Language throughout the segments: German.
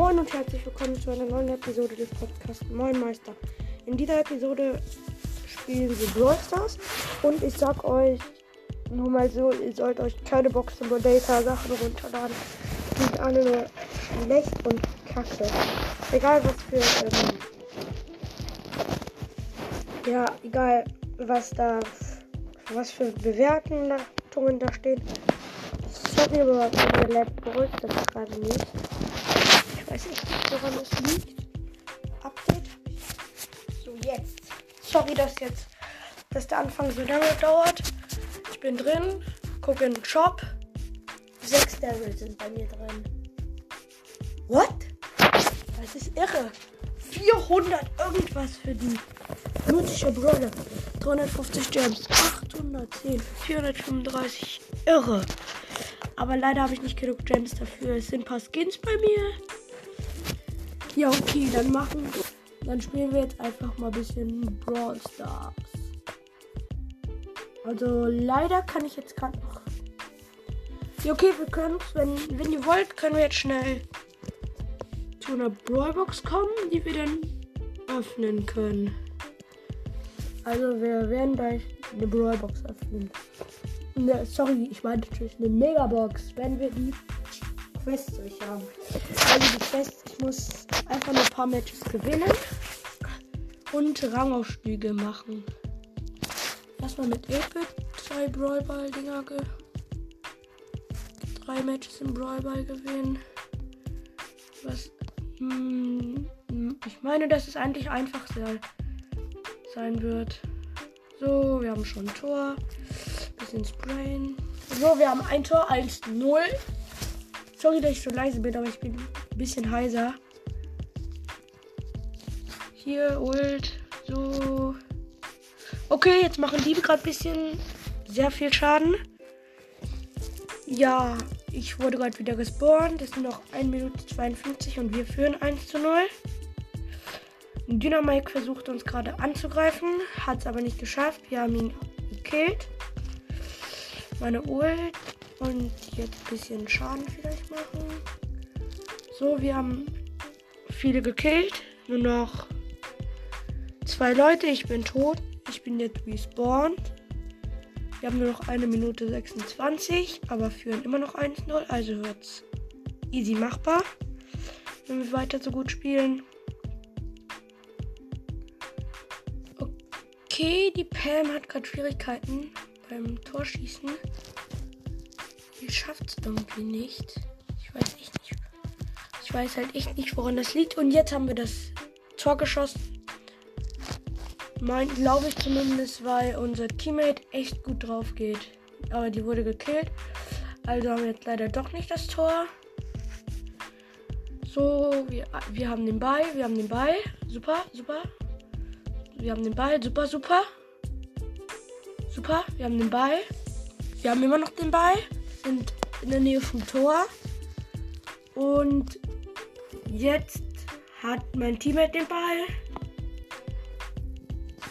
Moin und herzlich willkommen zu einer neuen Episode des Podcasts Moin Meister. In dieser Episode spielen wir Brawl Stars und ich sag euch nur mal so, ihr sollt euch keine Box Simulator Sachen runterladen. Die sind alle nur schlecht und kacke. Egal was für ähm, ja, egal was da was für Bewertungen da stehen. Sorry, aber meine Lab brüllt das gerade nicht. Weiß nicht, woran es liegt. Update. So, jetzt. Sorry, dass jetzt, dass der Anfang so lange dauert. Ich bin drin, gucke in den Shop. Sechs Devils sind bei mir drin. What? Das ist irre. 400 irgendwas für die mythische Brawler. 350 Gems, 810, 435. Irre. Aber leider habe ich nicht genug Gems dafür. Es sind ein paar Skins bei mir. Ja, okay, dann machen. Dann spielen wir jetzt einfach mal ein bisschen Brawl Stars. Also leider kann ich jetzt gerade noch. Ja, okay, wir können wenn, wenn ihr wollt, können wir jetzt schnell zu einer Brawlbox kommen, die wir dann öffnen können. Also wir werden gleich eine Brawlbox öffnen. Ne, sorry, ich meinte natürlich eine Megabox, wenn wir die Quests durch haben. Also die Quests, ich muss einfach nur ein paar Matches gewinnen und Rangaufstiege machen. Erstmal mit 8-Bit zwei Brawlball-Dinger ge drei Matches im Brawlball gewinnen. Was hm, ich meine, dass es eigentlich einfach sein, sein wird. So, wir haben schon ein Tor. Bisschen sprayen. So, wir haben ein Tor, 1-0. Sorry, dass ich so leise bin, aber ich bin ein bisschen heiser. Hier, Ult. So. Okay, jetzt machen die gerade ein bisschen sehr viel Schaden. Ja, ich wurde gerade wieder gespawnt. Es sind noch 1 Minute 52 und wir führen 1 zu 0. Dynamite versucht uns gerade anzugreifen, hat es aber nicht geschafft. Wir haben ihn gekillt. Meine Ult und jetzt ein bisschen Schaden vielleicht machen. So, wir haben viele gekillt. Nur noch zwei Leute. Ich bin tot. Ich bin jetzt respawned. Wir haben nur noch eine Minute 26, aber führen immer noch 1-0. Also wird's easy machbar, wenn wir weiter so gut spielen. Okay, die Pam hat gerade Schwierigkeiten beim Torschießen. Schafft es irgendwie nicht. Ich weiß echt nicht. Ich weiß halt echt nicht, woran das liegt. Und jetzt haben wir das Tor geschossen. Mein, glaube ich zumindest, weil unser Teammate echt gut drauf geht. Aber die wurde gekillt. Also haben wir jetzt leider doch nicht das Tor. So, wir, wir haben den Ball, wir haben den Ball. Super, super. Wir haben den Ball. Super, super. Super. Wir haben den Ball. Wir haben immer noch den Ball. Sind in der Nähe vom Tor. Und jetzt hat mein Teammate den Ball.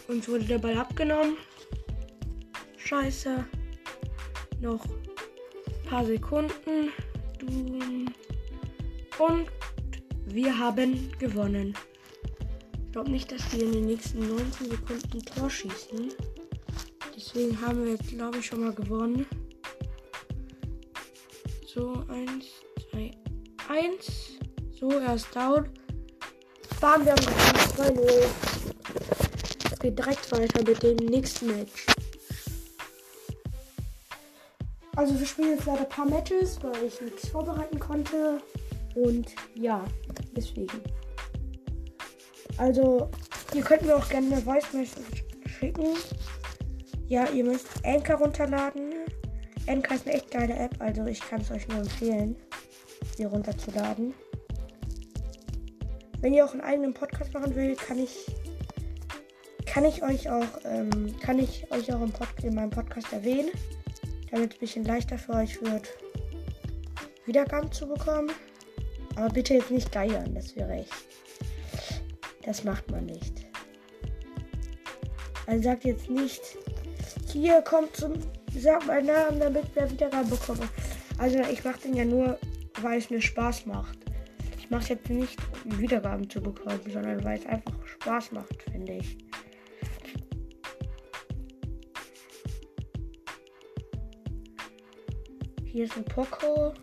Uns wurde der Ball abgenommen. Scheiße. Noch ein paar Sekunden. Und wir haben gewonnen. Ich glaube nicht, dass wir in den nächsten 19 Sekunden Tor schießen. Deswegen haben wir, glaube ich, schon mal gewonnen. 1. So, er ist down. Bam, wir haben gewonnen. 2-0. Es geht direkt weiter mit dem nächsten Match. Also wir spielen jetzt leider ein paar Matches, weil ich nichts vorbereiten konnte. Und ja, deswegen. Also, ihr könnt mir auch gerne eine Voice Message schicken. Ja, ihr müsst Anchor runterladen. Anchor ist eine echt geile App, also ich kann es euch nur empfehlen, sie runterzuladen. Wenn ihr auch einen eigenen Podcast machen will, kann ich kann ich euch auch ähm, kann ich euch auch in meinem Podcast erwähnen, damit es ein bisschen leichter für euch wird, Wiedergaben zu bekommen. Aber bitte jetzt nicht geiern, das wäre echt das macht man nicht. Also sagt jetzt nicht, hier kommt zum, sag meinen Namen, damit wir Wiedergaben bekommen. Also ich mache den ja nur, weil es mir Spaß macht. Ich mache es jetzt nicht, um Wiedergaben zu bekommen, sondern weil es einfach Spaß macht, finde ich. Hier ist ein Poco.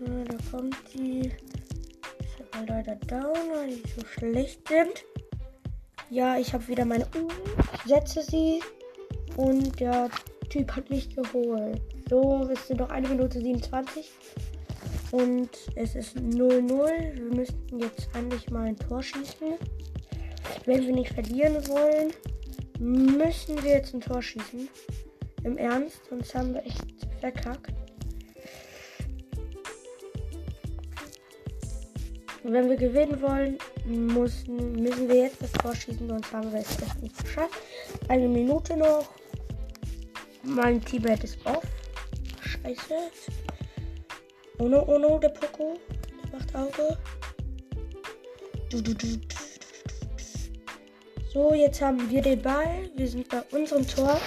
Ja, da kommt die. Ist aber leider down, weil die so schlecht sind. Ja, ich habe wieder meine U. Ich setze sie. Und der Typ hat mich geholt. So, es sind noch eine Minute 27. Und es ist 0-0. Wir müssten jetzt endlich mal ein Tor schießen. Wenn wir nicht verlieren wollen, müssen wir jetzt ein Tor schießen. Im Ernst, sonst haben wir echt verkackt. Und wenn wir gewinnen wollen, müssen, müssen wir jetzt das Tor schießen, sonst haben wir es echt nicht geschafft. Eine Minute noch. Mein Teammate ist off. Scheiße. Oh no, oh no, der Poco. Der macht Auge. Du, du, du, so, jetzt haben wir den Ball. Wir sind bei unserem Tor.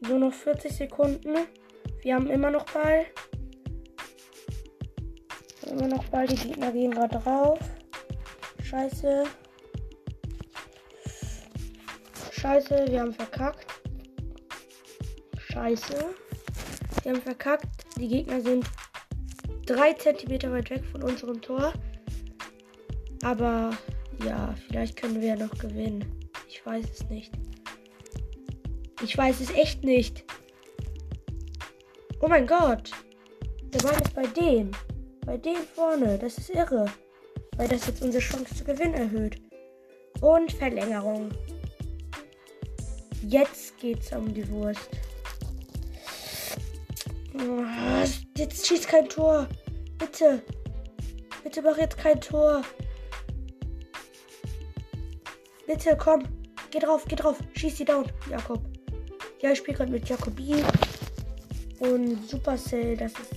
So noch 40 Sekunden. Wir haben immer noch Ball. Immer noch Ball. Die Gegner gehen gerade drauf. Scheiße. Scheiße, wir haben verkackt. Scheiße. Wir haben verkackt. Die Gegner sind 3 cm weit weg von unserem Tor. Aber ja, vielleicht können wir ja noch gewinnen. Ich weiß es nicht. Ich weiß es echt nicht. Oh mein Gott. Der Ball ist bei dem. Bei dem vorne. Das ist irre. Weil das jetzt unsere Chance zu gewinnen erhöht. Und Verlängerung. Jetzt geht's um die Wurst. Oh, jetzt schießt kein Tor. Bitte. Bitte mach jetzt kein Tor. Bitte, komm. Geh drauf, geh drauf. Schieß die down, Jakob. Ja, ich spiele gerade mit Jakobi. Und Supercell, das ist.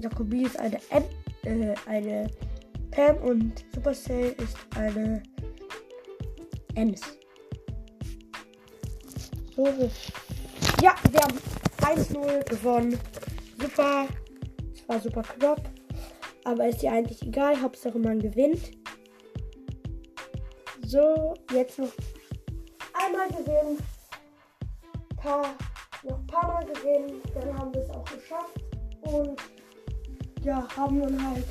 Jakobi ist eine M, äh, eine Pam und Supercell ist eine Ems. So, ja, wir haben 1-0 gewonnen. Super. Es war super knapp. Aber ist ja eigentlich egal. Hauptsache man gewinnt. So, jetzt noch einmal gewinnen. Paar, noch ein paar Mal gewinnen. Dann haben wir es auch geschafft. Und ja, haben dann halt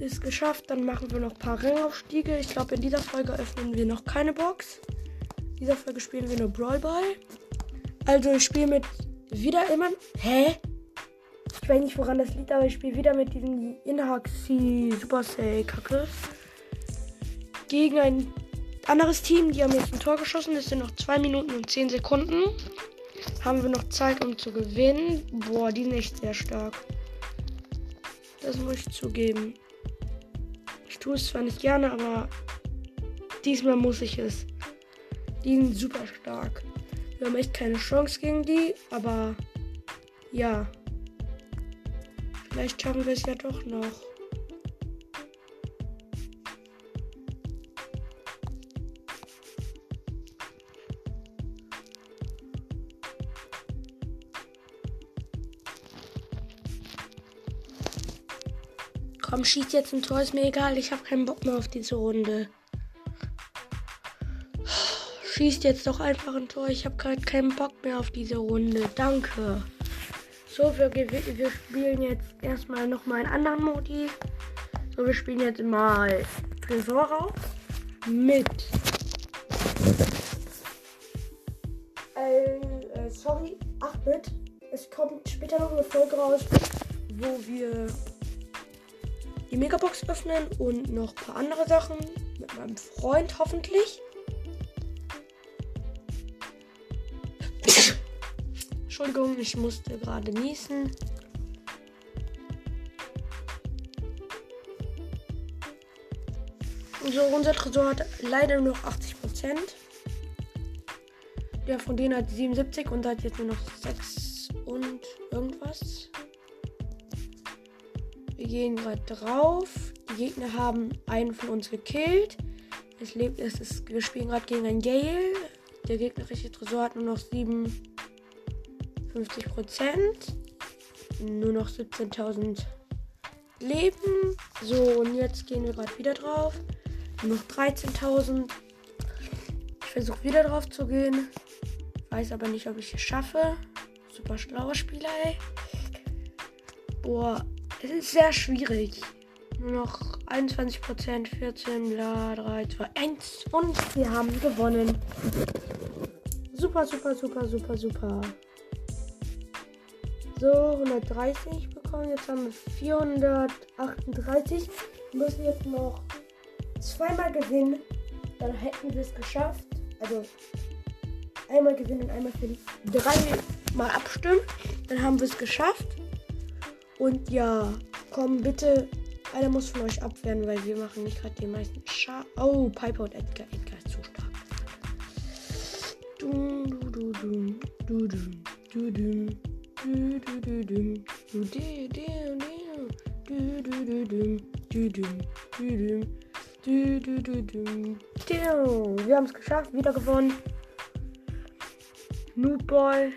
es geschafft. Dann machen wir noch ein paar Ringaufstiege. Ich glaube, in dieser Folge öffnen wir noch keine Box. Dieser Folge spielen wir nur Brawl Ball. Also ich spiele mit wieder immer. Hä? Ich weiß nicht, woran das liegt, aber ich spiele wieder mit diesem Inhaxi Supercell Kacke. Gegen ein anderes Team. Die haben jetzt ein Tor geschossen. Es sind noch 2 Minuten und 10 Sekunden. Haben wir noch Zeit, um zu gewinnen. Boah, die sind echt sehr stark. Das muss ich zugeben. Ich tue es zwar nicht gerne, aber diesmal muss ich es. Die sind super stark. Wir haben echt keine Chance gegen die, aber ja. Vielleicht schaffen wir es ja doch noch. Komm, schieß jetzt ein Tor, ist mir egal. Ich habe keinen Bock mehr auf diese Runde. Schießt jetzt doch einfach ein Tor. Ich habe gerade keinen Bock mehr auf diese Runde. Danke. So, wir, wir spielen jetzt erstmal nochmal einen anderen Modi. So, wir spielen jetzt mal Tresor raus. Mit. Äh, äh, sorry, 8-Bit. Es kommt später noch eine Folge raus, wo wir die Megabox öffnen und noch ein paar andere Sachen mit meinem Freund hoffentlich. Entschuldigung, ich musste gerade niesen. So, unser Tresor hat leider nur noch 80 Prozent. Der von denen hat 77 und hat jetzt nur noch 6 und irgendwas. Wir gehen gerade drauf. Die Gegner haben einen von uns gekillt. Es lebt, es ist, wir spielen gerade gegen ein Gale. Der gegnerische Tresor hat nur noch 7 50 Prozent. Nur noch 17.000 Leben. So, und jetzt gehen wir gerade wieder drauf. Nur noch 13.000. Ich versuche wieder drauf zu gehen. Weiß aber nicht, ob ich es schaffe. Super schlauer Spieler, ey. Boah, es ist sehr schwierig. Nur noch 21%, 14, bla, 3, 2, 1. Und wir haben gewonnen. Super, super, super, super, super. So, 130 bekommen. Jetzt haben wir 438. Wir müssen jetzt noch zweimal gewinnen. Dann hätten wir es geschafft. Also einmal gewinnen und einmal verlieren. Dreimal abstimmen. Dann haben wir es geschafft. Und ja, komm bitte. Einer muss von euch abwehren, weil wir machen nicht gerade den meisten Schaden. Oh, Piper und Edgar. Edgar ist zu stark. Du, du, du, du, du, du, du, du. Wir haben es geschafft, wieder gewonnen. Noobboy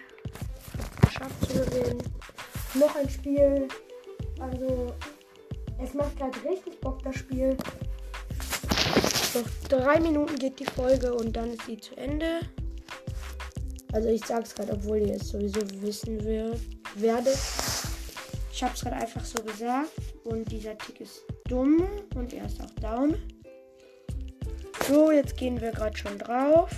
geschafft zu gewinnen. Noch ein Spiel. Also, es macht gerade richtig Bock, das Spiel. Noch drei Minuten geht die Folge und dann ist sie zu Ende. Also ich sag's gerade, obwohl ihr es sowieso wissen wird, werdet. Ich hab's gerade einfach so gesagt. Und dieser Tick ist dumm. Und er ist auch down. So, jetzt gehen wir gerade schon drauf.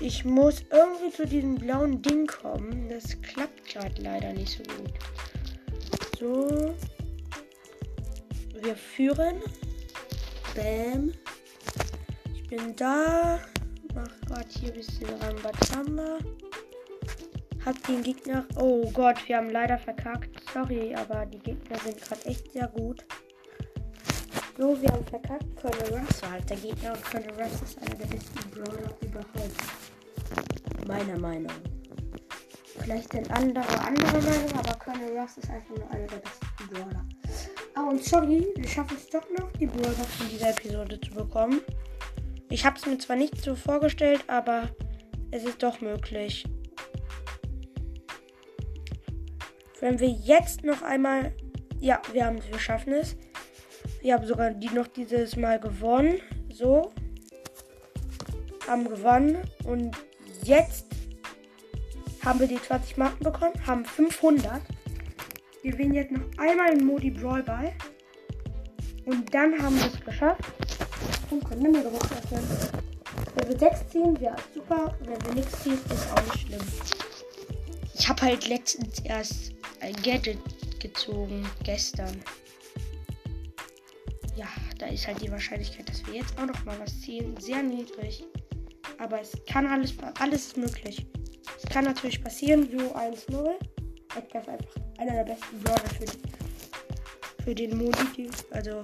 Ich muss irgendwie zu diesem blauen Ding kommen. Das klappt gerade leider nicht so gut. So. Wir führen. Bam. Ich bin da. Mach gerade hier ein bisschen Rambazamba. Hab den Gegner. Oh Gott, wir haben leider verkackt. Sorry, aber die Gegner sind gerade echt sehr gut. So, wir haben verkackt. Colonel Russ war halt der Gegner und Colonel Russ ist einer der besten Brawler überhaupt meiner Meinung. Vielleicht sind andere andere Meinung, aber Colonel Russ ist einfach nur einer der besten Brawler. Ah, und sorry, wir schaffen es doch noch, die Brawler von dieser Episode zu bekommen. Ich habe es mir zwar nicht so vorgestellt, aber es ist doch möglich. Wenn wir jetzt noch einmal. Ja, wir haben wir schaffen es. Wir haben sogar die noch dieses Mal gewonnen. So. Haben gewonnen. Und Jetzt haben wir die 20 Marken bekommen, haben 500. Wir gewinnen jetzt noch einmal in Modi Brawl Ball. Und dann haben wir es geschafft. Und können wir doch öffnen. Wenn wir 6 ziehen, wäre super. Wenn wir nichts ziehen, ist auch nicht schlimm. Ich habe halt letztens erst ein Gadget gezogen. Gestern. Ja, da ist halt die Wahrscheinlichkeit, dass wir jetzt auch noch mal was ziehen, sehr niedrig. Aber es kann alles, alles ist möglich. Kann natürlich passieren, so 1-0. Edgar ist einfach einer der besten Brawler für, für den Modi. Also.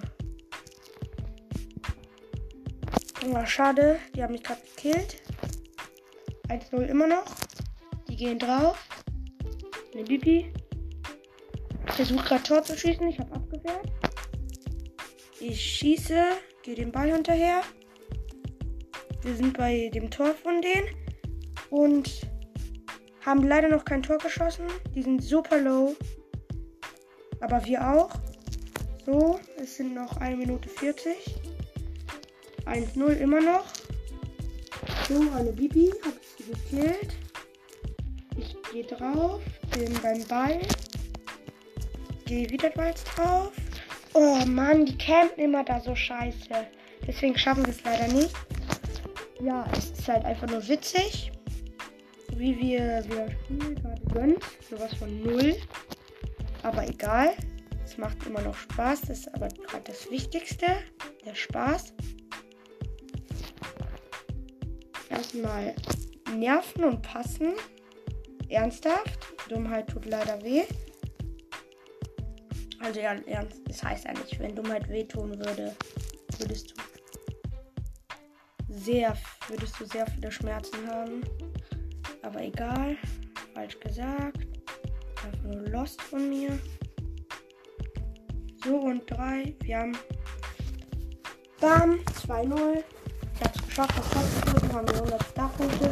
Oh, schade, die haben mich gerade gekillt. 1-0 immer noch. Die gehen drauf. Eine Bibi. Ich versuche gerade Tor zu schießen. Ich habe abgewehrt. Ich schieße, gehe den Ball hinterher. Wir sind bei dem Tor von denen und haben leider noch kein Tor geschossen. Die sind super low. Aber wir auch. So, es sind noch 1 Minute 40. 1-0 immer noch. So, eine Bibi. Hab ich sie gekillt. Ich gehe drauf. Bin beim Ball. Gehe wieder drauf. Oh Mann, die campen immer da so scheiße. Deswegen schaffen wir es leider nicht ja, es ist halt einfach nur witzig, wie wir, wir spielen gerade gönnt. Sowas von null. Aber egal. Es macht immer noch Spaß. Das ist aber gerade das Wichtigste. Der Spaß. Erstmal nerven und passen. Ernsthaft. Dummheit tut leider weh. Also ja, ernst. Das heißt eigentlich, wenn Dummheit wehtun würde, würdest du sehr, würdest du sehr viele Schmerzen haben. Aber egal. Falsch gesagt. Einfach nur Lost von mir. So, und 3. Wir haben. Bam, 2-0. Ich habe es geschafft, auf Platz zu drücken, haben wir 100 Starpunkte.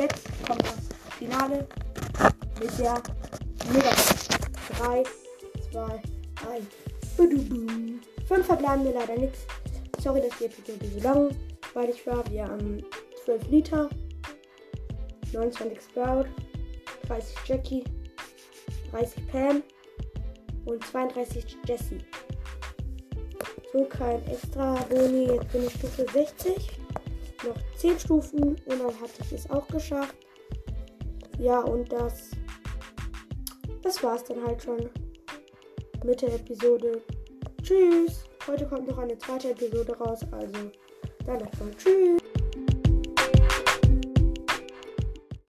Jetzt kommt das Finale mit der Mega. 3, 2, 1. Fünf verbleiben mir leider nichts. Sorry, dass die Episode so lang weil ich war. Wir haben 12 Liter, 29 Sprout, 30 Jackie, 30 Pam und 32 Jessie. So kein extra Boni. Jetzt bin ich Stufe 60. Noch 10 Stufen und dann hatte ich es auch geschafft. Ja, und das. Das war's dann halt schon mit der Episode. Tschüss! Heute kommt noch eine zweite Episode raus, also dann erstmal Tschüss!